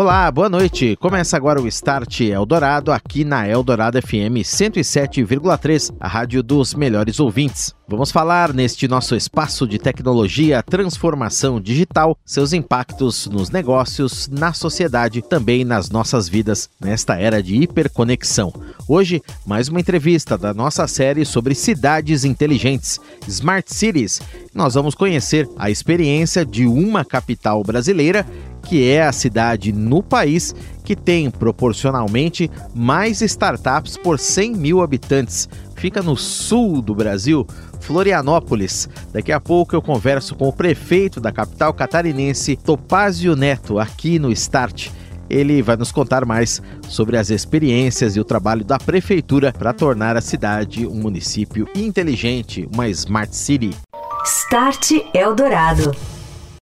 Olá, boa noite. Começa agora o Start Eldorado aqui na Eldorado FM 107,3, a rádio dos melhores ouvintes. Vamos falar neste nosso espaço de tecnologia, transformação digital, seus impactos nos negócios, na sociedade, também nas nossas vidas nesta era de hiperconexão. Hoje, mais uma entrevista da nossa série sobre cidades inteligentes, Smart Cities. Nós vamos conhecer a experiência de uma capital brasileira que é a cidade no país que tem proporcionalmente mais startups por 100 mil habitantes. Fica no sul do Brasil, Florianópolis. Daqui a pouco eu converso com o prefeito da capital catarinense, Topázio Neto, aqui no Start. Ele vai nos contar mais sobre as experiências e o trabalho da prefeitura para tornar a cidade um município inteligente, uma smart city. Start Eldorado.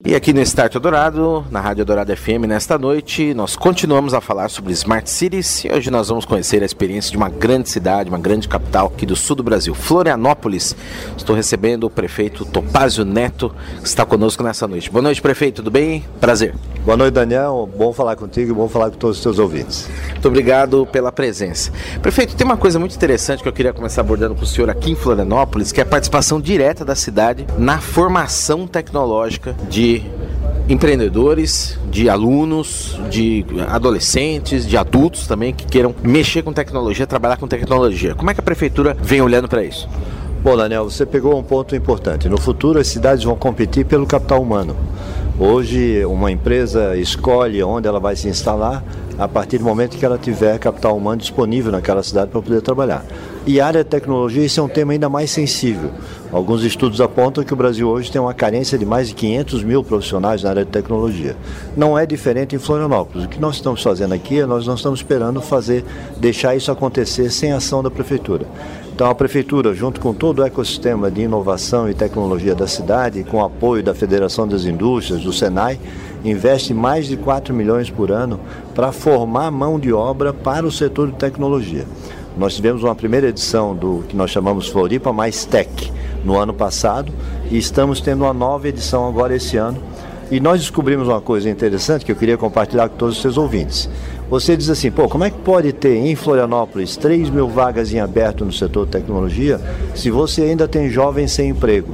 E aqui no Start Dourado, na Rádio Dourado FM, nesta noite, nós continuamos a falar sobre Smart Cities e hoje nós vamos conhecer a experiência de uma grande cidade, uma grande capital aqui do sul do Brasil, Florianópolis. Estou recebendo o prefeito Topázio Neto, que está conosco nessa noite. Boa noite, prefeito, tudo bem? Prazer. Boa noite, Daniel. Bom falar contigo e bom falar com todos os teus ouvintes. Muito obrigado pela presença. Prefeito, tem uma coisa muito interessante que eu queria começar abordando com o senhor aqui em Florianópolis, que é a participação direta da cidade na formação tecnológica de empreendedores, de alunos, de adolescentes, de adultos também que queiram mexer com tecnologia, trabalhar com tecnologia. Como é que a prefeitura vem olhando para isso? Bom, Daniel, você pegou um ponto importante. No futuro, as cidades vão competir pelo capital humano. Hoje, uma empresa escolhe onde ela vai se instalar a partir do momento que ela tiver capital humano disponível naquela cidade para poder trabalhar. E área de tecnologia, isso é um tema ainda mais sensível. Alguns estudos apontam que o Brasil hoje tem uma carência de mais de 500 mil profissionais na área de tecnologia. Não é diferente em Florianópolis. O que nós estamos fazendo aqui é nós não estamos esperando fazer, deixar isso acontecer sem ação da prefeitura. Então a prefeitura, junto com todo o ecossistema de inovação e tecnologia da cidade, com apoio da Federação das Indústrias, do Senai, investe mais de 4 milhões por ano para formar mão de obra para o setor de tecnologia. Nós tivemos uma primeira edição do que nós chamamos Floripa Mais Tech no ano passado e estamos tendo uma nova edição agora esse ano. E nós descobrimos uma coisa interessante que eu queria compartilhar com todos os seus ouvintes. Você diz assim, pô, como é que pode ter em Florianópolis 3 mil vagas em aberto no setor de tecnologia se você ainda tem jovens sem emprego?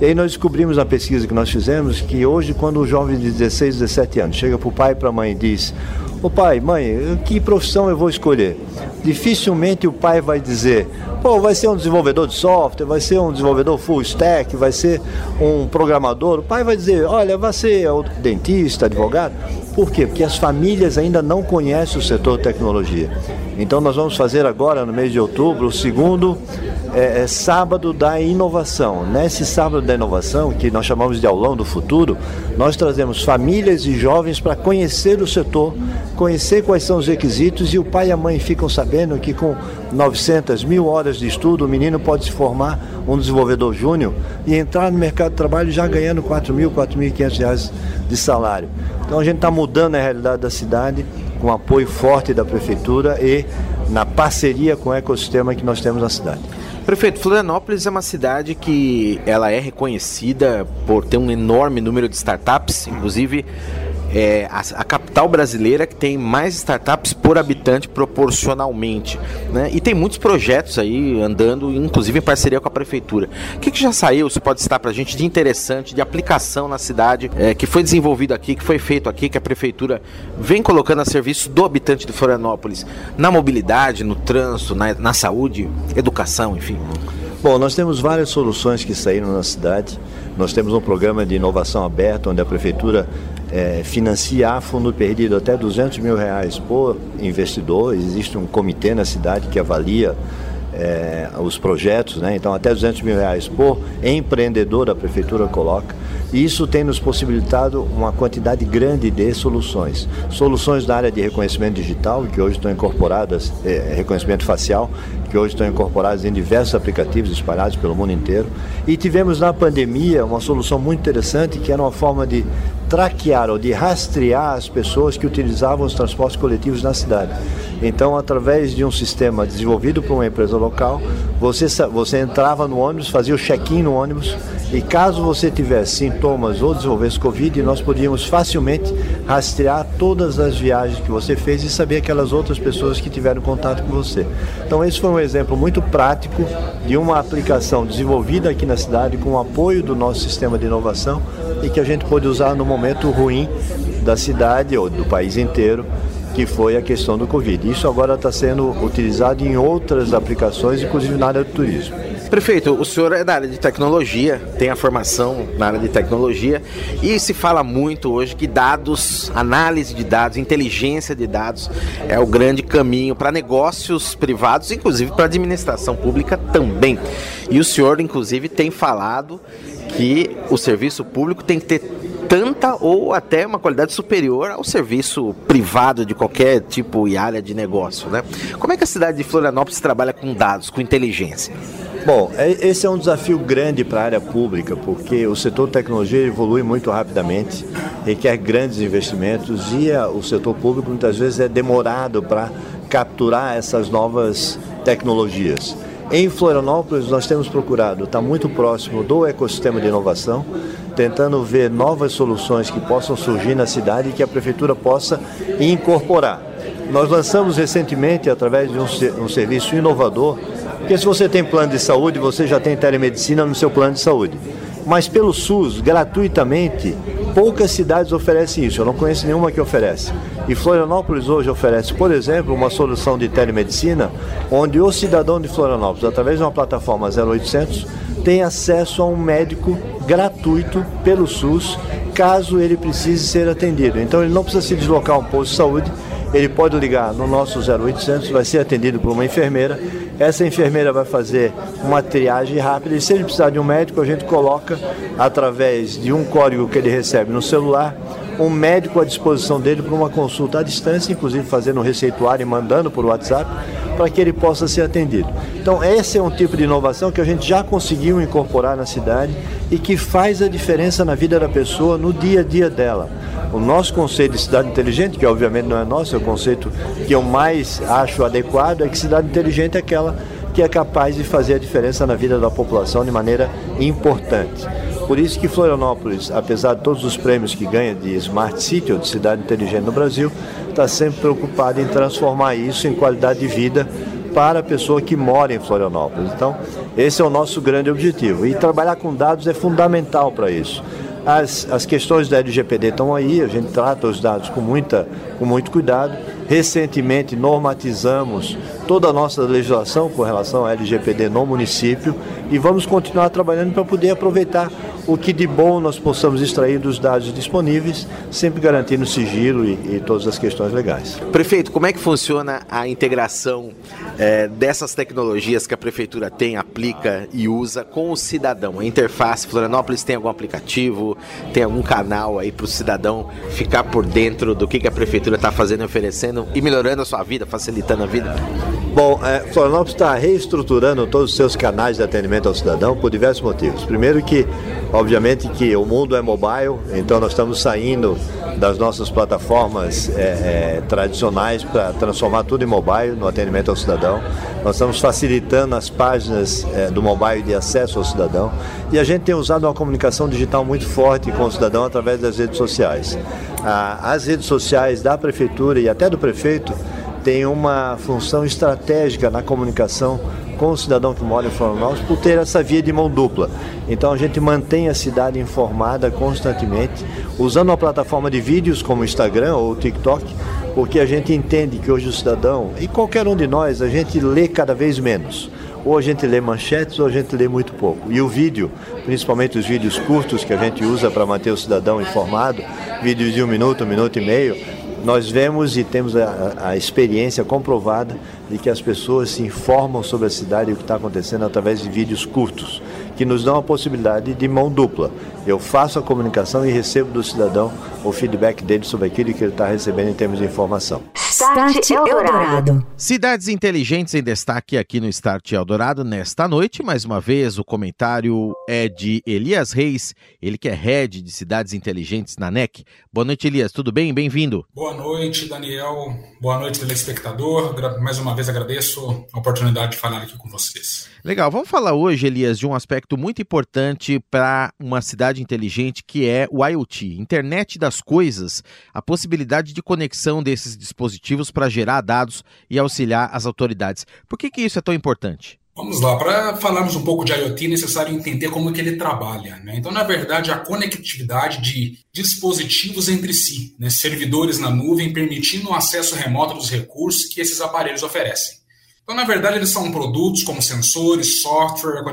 E aí nós descobrimos na pesquisa que nós fizemos que hoje, quando o jovem de 16, 17 anos chega para o pai e para a mãe e diz: Ô pai, mãe, que profissão eu vou escolher? Dificilmente o pai vai dizer: pô, vai ser um desenvolvedor de software, vai ser um desenvolvedor full stack, vai ser um programador. O pai vai dizer: olha, vai ser dentista, advogado. Por quê? Porque as famílias ainda não conhecem o setor tecnologia. Então nós vamos fazer agora, no mês de outubro, o segundo é, é, sábado da inovação. Nesse sábado da inovação, que nós chamamos de aulão do futuro, nós trazemos famílias e jovens para conhecer o setor, conhecer quais são os requisitos e o pai e a mãe ficam sabendo que com 900 mil horas de estudo o menino pode se formar um desenvolvedor júnior e entrar no mercado de trabalho já ganhando 4 mil, 4.500 reais de salário. Então a gente está mudando a realidade da cidade com apoio forte da prefeitura e na parceria com o ecossistema que nós temos na cidade. Prefeito, Florianópolis é uma cidade que ela é reconhecida por ter um enorme número de startups, inclusive é a, a, capital brasileira que tem mais startups por habitante proporcionalmente. Né? E tem muitos projetos aí andando, inclusive em parceria com a prefeitura. O que, que já saiu, você pode citar para a gente, de interessante, de aplicação na cidade, é, que foi desenvolvido aqui, que foi feito aqui, que a prefeitura vem colocando a serviço do habitante de Florianópolis, na mobilidade, no trânsito, na, na saúde, educação, enfim? Bom, nós temos várias soluções que saíram na cidade. Nós temos um programa de inovação aberto, onde a prefeitura é, financiar fundo perdido até 200 mil reais por investidor. Existe um comitê na cidade que avalia é, os projetos, né? então até 200 mil reais por empreendedor a prefeitura coloca. E isso tem nos possibilitado uma quantidade grande de soluções. Soluções na área de reconhecimento digital, que hoje estão incorporadas, é, reconhecimento facial, que hoje estão incorporados em diversos aplicativos espalhados pelo mundo inteiro. E tivemos na pandemia uma solução muito interessante, que era uma forma de traquear ou de rastrear as pessoas que utilizavam os transportes coletivos na cidade. Então, através de um sistema desenvolvido por uma empresa local, você, você entrava no ônibus, fazia o check-in no ônibus e caso você tivesse sintomas ou desenvolvesse Covid, nós podíamos facilmente rastrear todas as viagens que você fez e saber aquelas outras pessoas que tiveram contato com você. Então, esse foi um exemplo muito prático de uma aplicação desenvolvida aqui na cidade com o apoio do nosso sistema de inovação e que a gente pôde usar no momento ruim da cidade ou do país inteiro que foi a questão do Covid. Isso agora está sendo utilizado em outras aplicações, inclusive na área do turismo. Prefeito, o senhor é da área de tecnologia, tem a formação na área de tecnologia e se fala muito hoje que dados, análise de dados, inteligência de dados é o grande caminho para negócios privados, inclusive para administração pública também. E o senhor, inclusive, tem falado que o serviço público tem que ter tanta ou até uma qualidade superior ao serviço privado de qualquer tipo e área de negócio, né? Como é que a cidade de Florianópolis trabalha com dados, com inteligência? Bom, é, esse é um desafio grande para a área pública, porque o setor de tecnologia evolui muito rapidamente, requer grandes investimentos e o setor público muitas vezes é demorado para capturar essas novas tecnologias. Em Florianópolis, nós temos procurado estar muito próximo do ecossistema de inovação, tentando ver novas soluções que possam surgir na cidade e que a prefeitura possa incorporar. Nós lançamos recentemente, através de um, um serviço inovador, porque se você tem plano de saúde, você já tem telemedicina no seu plano de saúde. Mas pelo SUS, gratuitamente, poucas cidades oferecem isso. Eu não conheço nenhuma que oferece. E Florianópolis hoje oferece, por exemplo, uma solução de telemedicina, onde o cidadão de Florianópolis, através de uma plataforma 0800, tem acesso a um médico gratuito pelo SUS, caso ele precise ser atendido. Então ele não precisa se deslocar a um posto de saúde, ele pode ligar no nosso 0800, vai ser atendido por uma enfermeira. Essa enfermeira vai fazer uma triagem rápida e se ele precisar de um médico, a gente coloca através de um código que ele recebe no celular um médico à disposição dele para uma consulta à distância, inclusive fazendo um receituário e mandando por WhatsApp, para que ele possa ser atendido. Então, esse é um tipo de inovação que a gente já conseguiu incorporar na cidade e que faz a diferença na vida da pessoa, no dia a dia dela. O nosso conceito de cidade inteligente, que obviamente não é nosso, é o conceito que eu mais acho adequado, é que cidade inteligente é aquela que é capaz de fazer a diferença na vida da população de maneira importante. Por isso que Florianópolis, apesar de todos os prêmios que ganha de Smart City ou de cidade inteligente no Brasil, está sempre preocupada em transformar isso em qualidade de vida para a pessoa que mora em Florianópolis. Então, esse é o nosso grande objetivo. E trabalhar com dados é fundamental para isso. As, as questões da LGPD estão aí, a gente trata os dados com, muita, com muito cuidado. Recentemente normatizamos toda a nossa legislação com relação à LGPD no município e vamos continuar trabalhando para poder aproveitar o que de bom nós possamos extrair dos dados disponíveis, sempre garantindo sigilo e, e todas as questões legais. Prefeito, como é que funciona a integração é, dessas tecnologias que a prefeitura tem, aplica e usa com o cidadão? A interface, Florianópolis tem algum aplicativo, tem algum canal aí para o cidadão ficar por dentro do que, que a prefeitura está fazendo e oferecendo e melhorando a sua vida, facilitando a vida? Bom, é, Florianópolis está reestruturando todos os seus canais de atendimento ao cidadão por diversos motivos. Primeiro que, obviamente, que o mundo é mobile, então nós estamos saindo das nossas plataformas é, é, tradicionais para transformar tudo em mobile, no atendimento ao cidadão. Nós estamos facilitando as páginas é, do mobile de acesso ao cidadão e a gente tem usado uma comunicação digital muito forte com o cidadão através das redes sociais. As redes sociais da prefeitura e até do prefeito tem uma função estratégica na comunicação com o cidadão que mora em Florianópolis por ter essa via de mão dupla. Então a gente mantém a cidade informada constantemente, usando uma plataforma de vídeos como Instagram ou TikTok, porque a gente entende que hoje o cidadão, e qualquer um de nós, a gente lê cada vez menos. Ou a gente lê manchetes ou a gente lê muito pouco. E o vídeo, principalmente os vídeos curtos que a gente usa para manter o cidadão informado, vídeos de um minuto, um minuto e meio, nós vemos e temos a, a, experiência comprovada de que as pessoas se informam sobre a cidade e o que está acontecendo através de vídeos curtos, que nos dão a possibilidade de mão dupla. Eu faço a comunicação e recebo do cidadão o feedback dele sobre aquilo que ele está recebendo em termos de informação. Start Eldorado. Cidades inteligentes em destaque aqui no Start Eldorado nesta noite. Mais uma vez, o comentário é de Elias Reis, ele que é head de cidades inteligentes na NEC. Boa noite, Elias. Tudo bem? Bem-vindo. Boa noite, Daniel. Boa noite, telespectador. Mais uma vez agradeço a oportunidade de falar aqui com vocês. Legal. Vamos falar hoje, Elias, de um aspecto muito importante para uma cidade inteligente que é o IoT, Internet das Coisas, a possibilidade de conexão desses dispositivos para gerar dados e auxiliar as autoridades. Por que, que isso é tão importante? Vamos lá, para falarmos um pouco de IoT, é necessário entender como é que ele trabalha. Né? Então, na verdade, a conectividade de dispositivos entre si, né? servidores na nuvem, permitindo o acesso remoto dos recursos que esses aparelhos oferecem. Então, na verdade, eles são produtos como sensores, software,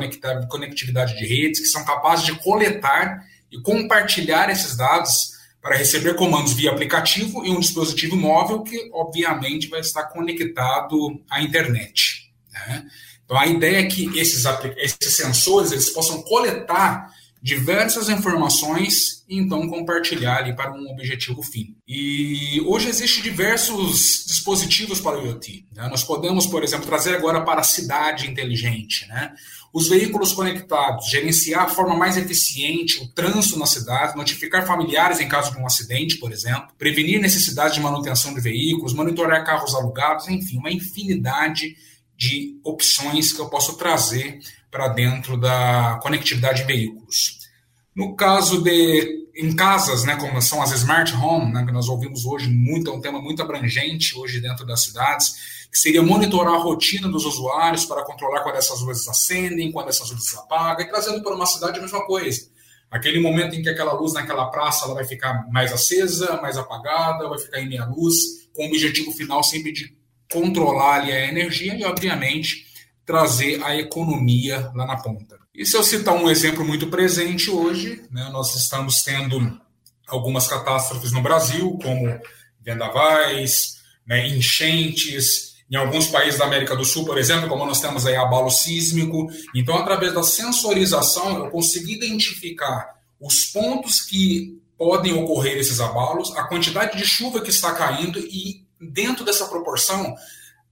conectividade de redes, que são capazes de coletar e compartilhar esses dados para receber comandos via aplicativo e um dispositivo móvel que, obviamente, vai estar conectado à internet. Né? Então, a ideia é que esses, esses sensores eles possam coletar diversas informações e então compartilhar ali para um objetivo fim. E hoje existem diversos dispositivos para o IoT. Né? Nós podemos, por exemplo, trazer agora para a cidade inteligente, né? os veículos conectados, gerenciar de forma mais eficiente o trânsito na cidade, notificar familiares em caso de um acidente, por exemplo, prevenir necessidade de manutenção de veículos, monitorar carros alugados, enfim, uma infinidade de opções que eu posso trazer para dentro da conectividade de veículos. No caso de em casas, né, como são as smart home, né, que nós ouvimos hoje muito, é um tema muito abrangente hoje dentro das cidades, que seria monitorar a rotina dos usuários para controlar quando essas luzes acendem, quando essas luzes apagam, e trazendo para uma cidade a mesma coisa. Aquele momento em que aquela luz naquela praça ela vai ficar mais acesa, mais apagada, vai ficar em meia luz, com o objetivo final sempre de controlar ali a energia e, obviamente, trazer a economia lá na ponta. E se eu citar um exemplo muito presente hoje, né, nós estamos tendo algumas catástrofes no Brasil, como vendavais, né, enchentes, em alguns países da América do Sul, por exemplo, como nós temos aí abalo sísmico. Então, através da sensorização, eu consigo identificar os pontos que podem ocorrer esses abalos, a quantidade de chuva que está caindo e, dentro dessa proporção,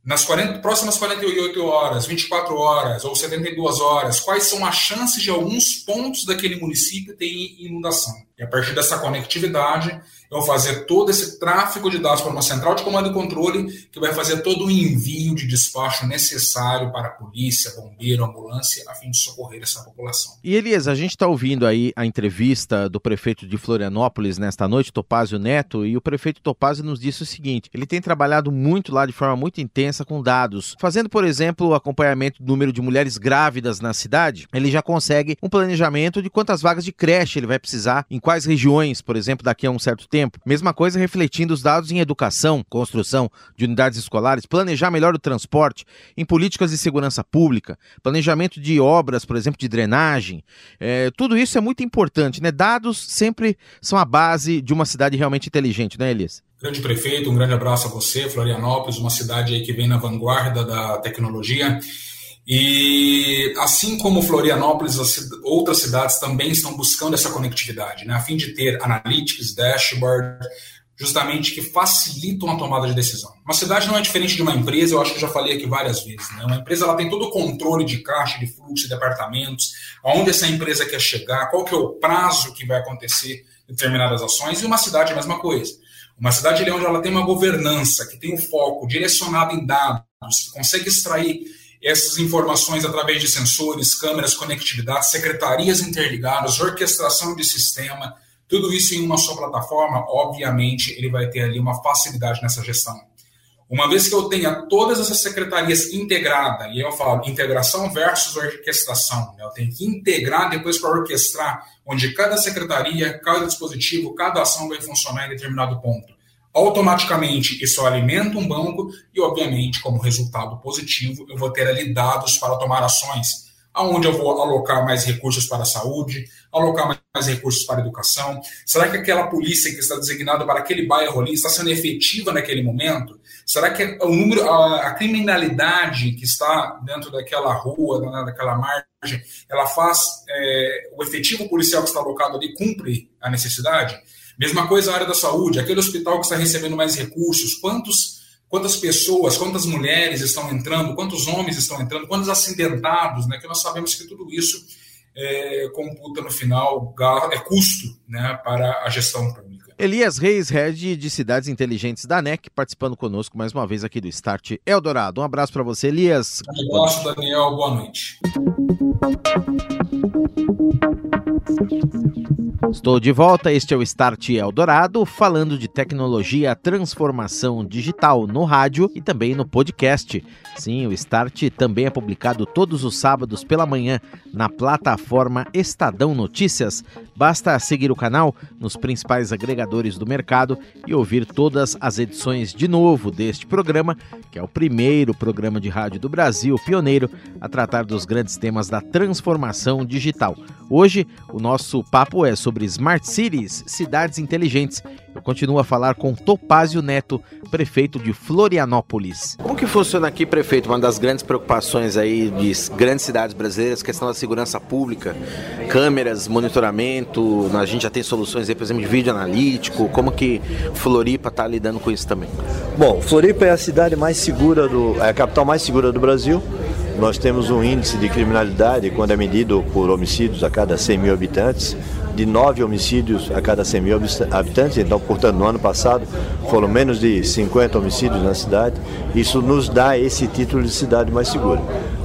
nas 40, próximas 48 horas, 24 horas ou 72 horas, quais são as chances de alguns pontos daquele município terem inundação. E a partir dessa conectividade, vou fazer todo esse tráfego de dados para uma central de comando e controle, que vai fazer todo o envio de despacho necessário para a polícia, bombeiro, ambulância, a fim de socorrer essa população. E Elias, a gente está ouvindo aí a entrevista do prefeito de Florianópolis nesta noite, Topázio Neto, e o prefeito Topázio nos disse o seguinte: ele tem trabalhado muito lá de forma muito intensa com dados, fazendo, por exemplo, o acompanhamento do número de mulheres grávidas na cidade. Ele já consegue um planejamento de quantas vagas de creche ele vai precisar, em quais regiões, por exemplo, daqui a um certo tempo tempo. Mesma coisa refletindo os dados em educação, construção de unidades escolares, planejar melhor o transporte, em políticas de segurança pública, planejamento de obras, por exemplo, de drenagem. É, tudo isso é muito importante, né? Dados sempre são a base de uma cidade realmente inteligente, né, Elias? Grande prefeito, um grande abraço a você, Florianópolis, uma cidade aí que vem na vanguarda da tecnologia. E assim como Florianópolis, outras cidades também estão buscando essa conectividade, né, a fim de ter analytics, dashboard, justamente que facilitam a tomada de decisão. Uma cidade não é diferente de uma empresa, eu acho que já falei aqui várias vezes. Né? Uma empresa ela tem todo o controle de caixa, de fluxo, de departamentos, aonde essa empresa quer chegar, qual que é o prazo que vai acontecer determinadas ações, e uma cidade é a mesma coisa. Uma cidade onde ela tem uma governança, que tem um foco direcionado em dados, que consegue extrair essas informações através de sensores, câmeras, conectividade, secretarias interligadas, orquestração de sistema, tudo isso em uma só plataforma, obviamente ele vai ter ali uma facilidade nessa gestão. Uma vez que eu tenha todas essas secretarias integradas, e eu falo integração versus orquestração, né? eu tenho que integrar depois para orquestrar, onde cada secretaria, cada dispositivo, cada ação vai funcionar em determinado ponto. Automaticamente, isso alimenta um banco e, obviamente, como resultado positivo, eu vou ter ali dados para tomar ações, aonde eu vou alocar mais recursos para a saúde, alocar mais recursos para a educação. Será que aquela polícia que está designada para aquele bairro ali está sendo efetiva naquele momento? Será que o número, a, a criminalidade que está dentro daquela rua, daquela margem, ela faz é, o efetivo policial que está alocado ali cumpre a necessidade? Mesma coisa a área da saúde, aquele hospital que está recebendo mais recursos, quantos quantas pessoas, quantas mulheres estão entrando, quantos homens estão entrando, quantos acidentados, né? Que nós sabemos que tudo isso é, computa no final é custo, né, para a gestão pública. Elias Reis, head de cidades inteligentes da NEC, participando conosco mais uma vez aqui do Start Eldorado. Um abraço para você, Elias. Um abraço, Daniel. Boa noite. Estou de volta, este é o Start Eldorado, falando de tecnologia, transformação digital no rádio e também no podcast. Sim, o Start também é publicado todos os sábados pela manhã na plataforma Estadão Notícias. Basta seguir o canal nos principais agregadores do mercado e ouvir todas as edições de novo deste programa, que é o primeiro programa de rádio do Brasil, pioneiro a tratar dos grandes temas da transformação digital. Hoje, o nosso papo é sobre Smart Cities, cidades inteligentes. Eu continuo a falar com Topázio Neto, prefeito de Florianópolis. Como que funciona aqui, prefeito? Uma das grandes preocupações aí de grandes cidades brasileiras, questão da segurança pública, câmeras, monitoramento, a gente já tem soluções aí, por exemplo, de vídeo analítico, como que Floripa está lidando com isso também? Bom, Floripa é a cidade mais segura, do, é a capital mais segura do Brasil. Nós temos um índice de criminalidade, quando é medido por homicídios a cada 100 mil habitantes, de 9 homicídios a cada 100 mil habitantes. Então, portanto, no ano passado foram menos de 50 homicídios na cidade. Isso nos dá esse título de cidade mais segura.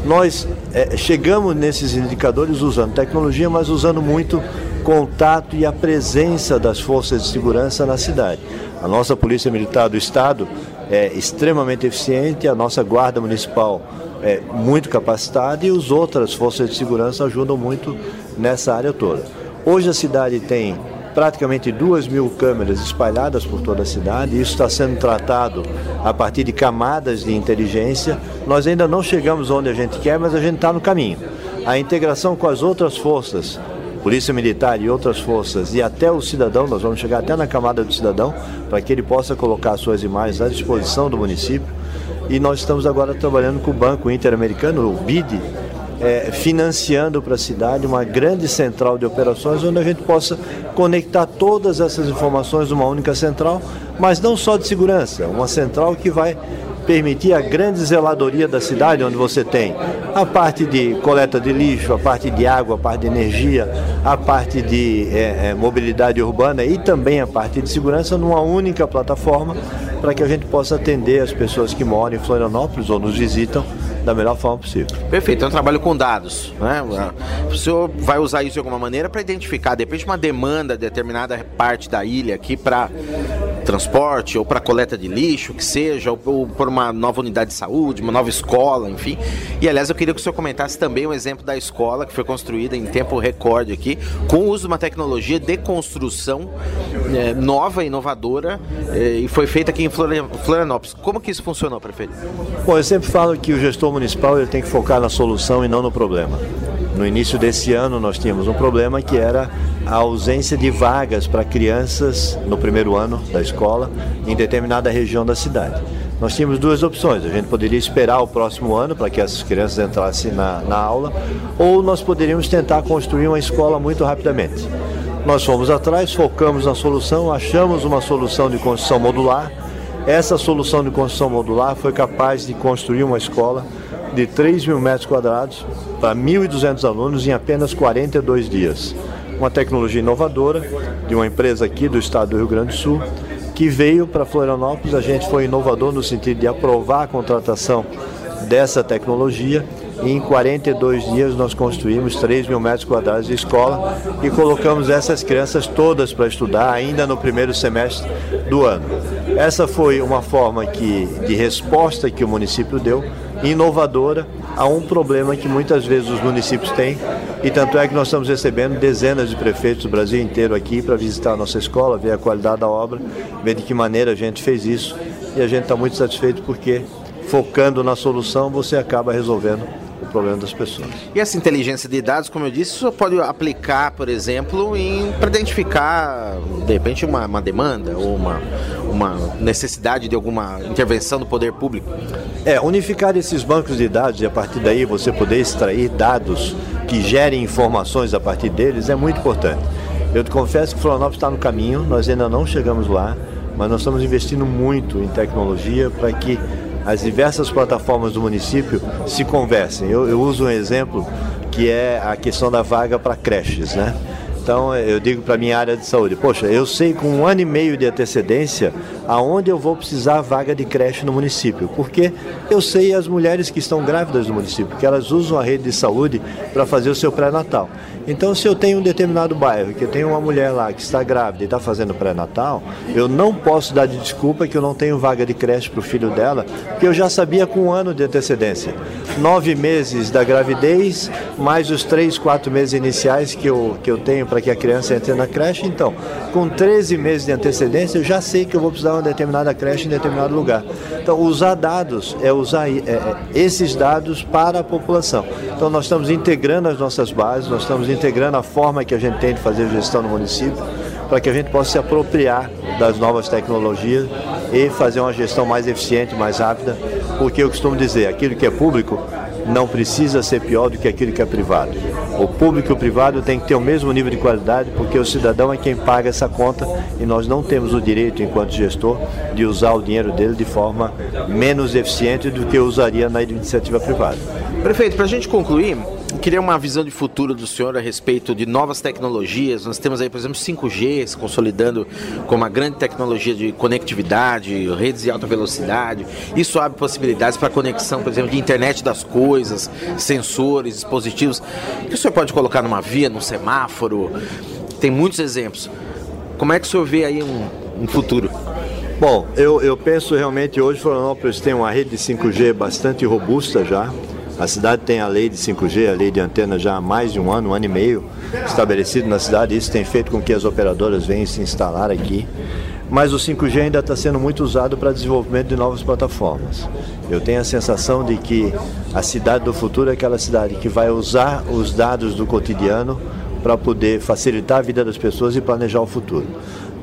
Nós é, chegamos nesses indicadores usando tecnologia, mas usando muito contato e a presença das forças de segurança na cidade. A nossa Polícia Militar do Estado é extremamente eficiente, a nossa Guarda Municipal é, muito capacitada e as outras forças de segurança ajudam muito nessa área toda. Hoje a cidade tem praticamente duas mil câmeras espalhadas por toda a cidade. Isso está sendo tratado a partir de camadas de inteligência. Nós ainda não chegamos onde a gente quer, mas a gente está no caminho. A integração com as outras forças, Polícia Militar e outras forças, e até o cidadão, nós vamos chegar até na camada do cidadão, para que ele possa colocar suas imagens à disposição do município. E nós estamos agora trabalhando com o Banco Interamericano, o BID, é, financiando para a cidade uma grande central de operações onde a gente possa conectar todas essas informações numa única central, mas não só de segurança, uma central que vai permitir a grande zeladoria da cidade, onde você tem a parte de coleta de lixo, a parte de água, a parte de energia, a parte de é, é, mobilidade urbana e também a parte de segurança numa única plataforma para que a gente possa atender as pessoas que moram em Florianópolis ou nos visitam da melhor forma possível. Perfeito, é um trabalho com dados. Né? O senhor vai usar isso de alguma maneira para identificar, de repente, uma demanda de determinada parte da ilha aqui para transporte ou para coleta de lixo, que seja, ou, ou por uma nova unidade de saúde, uma nova escola, enfim. E aliás, eu queria que o senhor comentasse também o um exemplo da escola que foi construída em tempo recorde aqui, com o uso de uma tecnologia de construção é, nova, inovadora, é, e foi feita aqui em Florianópolis. Como que isso funcionou, prefeito? Bom, eu sempre falo que o gestor municipal ele tem que focar na solução e não no problema. No início desse ano nós tínhamos um problema que era a ausência de vagas para crianças no primeiro ano da escola em determinada região da cidade. Nós tínhamos duas opções. A gente poderia esperar o próximo ano para que essas crianças entrassem na, na aula, ou nós poderíamos tentar construir uma escola muito rapidamente. Nós fomos atrás, focamos na solução, achamos uma solução de construção modular. Essa solução de construção modular foi capaz de construir uma escola de 3 mil metros quadrados para 1.200 alunos em apenas 42 dias uma tecnologia inovadora de uma empresa aqui do estado do Rio Grande do Sul, que veio para Florianópolis. A gente foi inovador no sentido de aprovar a contratação dessa tecnologia em 42 dias nós construímos 3 mil metros quadrados de escola e colocamos essas crianças todas para estudar ainda no primeiro semestre do ano. Essa foi uma forma que, de resposta que o município deu, inovadora, a um problema que muitas vezes os municípios têm, e tanto é que nós estamos recebendo dezenas de prefeitos do Brasil inteiro aqui para visitar a nossa escola, ver a qualidade da obra, ver de que maneira a gente fez isso, e a gente está muito satisfeito porque focando na solução você acaba resolvendo problema das pessoas. E essa inteligência de dados, como eu disse, isso pode aplicar, por exemplo, para identificar, de repente, uma, uma demanda ou uma, uma necessidade de alguma intervenção do poder público? É, unificar esses bancos de dados e a partir daí você poder extrair dados que gerem informações a partir deles é muito importante. Eu te confesso que Florianópolis está no caminho, nós ainda não chegamos lá, mas nós estamos investindo muito em tecnologia para que as diversas plataformas do município se conversem. Eu, eu uso um exemplo que é a questão da vaga para creches, né? Então eu digo para minha área de saúde, poxa, eu sei com um ano e meio de antecedência aonde eu vou precisar vaga de creche no município, porque eu sei as mulheres que estão grávidas no município, que elas usam a rede de saúde para fazer o seu pré-natal. Então, se eu tenho um determinado bairro, que tenho uma mulher lá que está grávida e está fazendo pré-natal, eu não posso dar de desculpa que eu não tenho vaga de creche para o filho dela, porque eu já sabia com um ano de antecedência. Nove meses da gravidez, mais os três, quatro meses iniciais que eu, que eu tenho para que a criança entre na creche. Então, com 13 meses de antecedência, eu já sei que eu vou precisar uma determinada creche em determinado lugar. Então, usar dados é usar é, é, esses dados para a população. Então, nós estamos integrando as nossas bases, nós estamos integrando a forma que a gente tem de fazer gestão no município, para que a gente possa se apropriar das novas tecnologias e fazer uma gestão mais eficiente, mais rápida, porque eu costumo dizer, aquilo que é público não precisa ser pior do que aquilo que é privado. O público e o privado tem que ter o mesmo nível de qualidade, porque o cidadão é quem paga essa conta e nós não temos o direito, enquanto gestor, de usar o dinheiro dele de forma menos eficiente do que usaria na iniciativa privada. Prefeito, para a gente concluir, queria uma visão de futuro do senhor a respeito de novas tecnologias. Nós temos aí, por exemplo, 5G se consolidando como uma grande tecnologia de conectividade, redes de alta velocidade. Isso abre possibilidades para conexão, por exemplo, de internet das coisas, sensores, dispositivos. que o senhor pode colocar numa via, num semáforo? Tem muitos exemplos. Como é que o senhor vê aí um, um futuro? Bom, eu, eu penso realmente hoje Florianópolis tem uma rede de 5G bastante robusta já. A cidade tem a lei de 5G, a lei de antena já há mais de um ano, um ano e meio estabelecido na cidade. Isso tem feito com que as operadoras venham se instalar aqui. Mas o 5G ainda está sendo muito usado para desenvolvimento de novas plataformas. Eu tenho a sensação de que a cidade do futuro é aquela cidade que vai usar os dados do cotidiano para poder facilitar a vida das pessoas e planejar o futuro.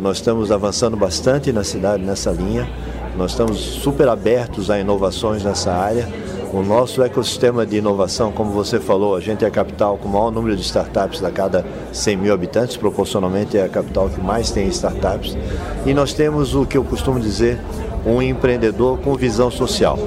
Nós estamos avançando bastante na cidade nessa linha. Nós estamos super abertos a inovações nessa área o nosso ecossistema de inovação, como você falou, a gente é a capital com o maior número de startups a cada 100 mil habitantes, proporcionalmente é a capital que mais tem startups. E nós temos o que eu costumo dizer, um empreendedor com visão social.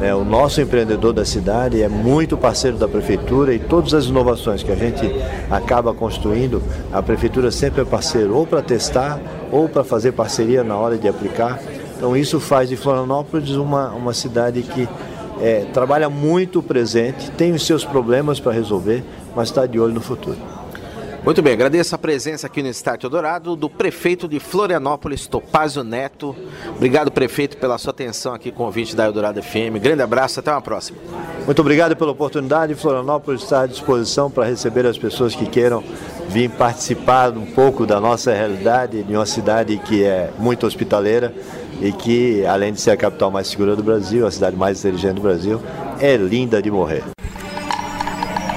É, o nosso empreendedor da cidade é muito parceiro da prefeitura e todas as inovações que a gente acaba construindo, a prefeitura sempre é parceiro ou para testar ou para fazer parceria na hora de aplicar. Então isso faz de Florianópolis uma, uma cidade que é, trabalha muito o presente, tem os seus problemas para resolver, mas está de olho no futuro. Muito bem, agradeço a presença aqui no Estádio Dourado do prefeito de Florianópolis, Topázio Neto. Obrigado, prefeito, pela sua atenção aqui com o convite da Eldorado FM. Grande abraço, até uma próxima. Muito obrigado pela oportunidade. Florianópolis está à disposição para receber as pessoas que queiram vir participar um pouco da nossa realidade de uma cidade que é muito hospitaleira e que, além de ser a capital mais segura do Brasil, a cidade mais inteligente do Brasil, é linda de morrer.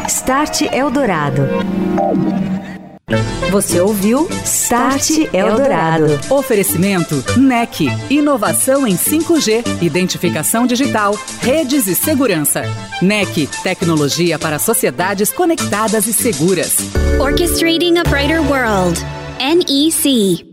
Start Eldorado. Você ouviu Start Eldorado. Oferecimento NEC. Inovação em 5G, identificação digital, redes e segurança. NEC. Tecnologia para sociedades conectadas e seguras. Orchestrating a Brighter World. NEC.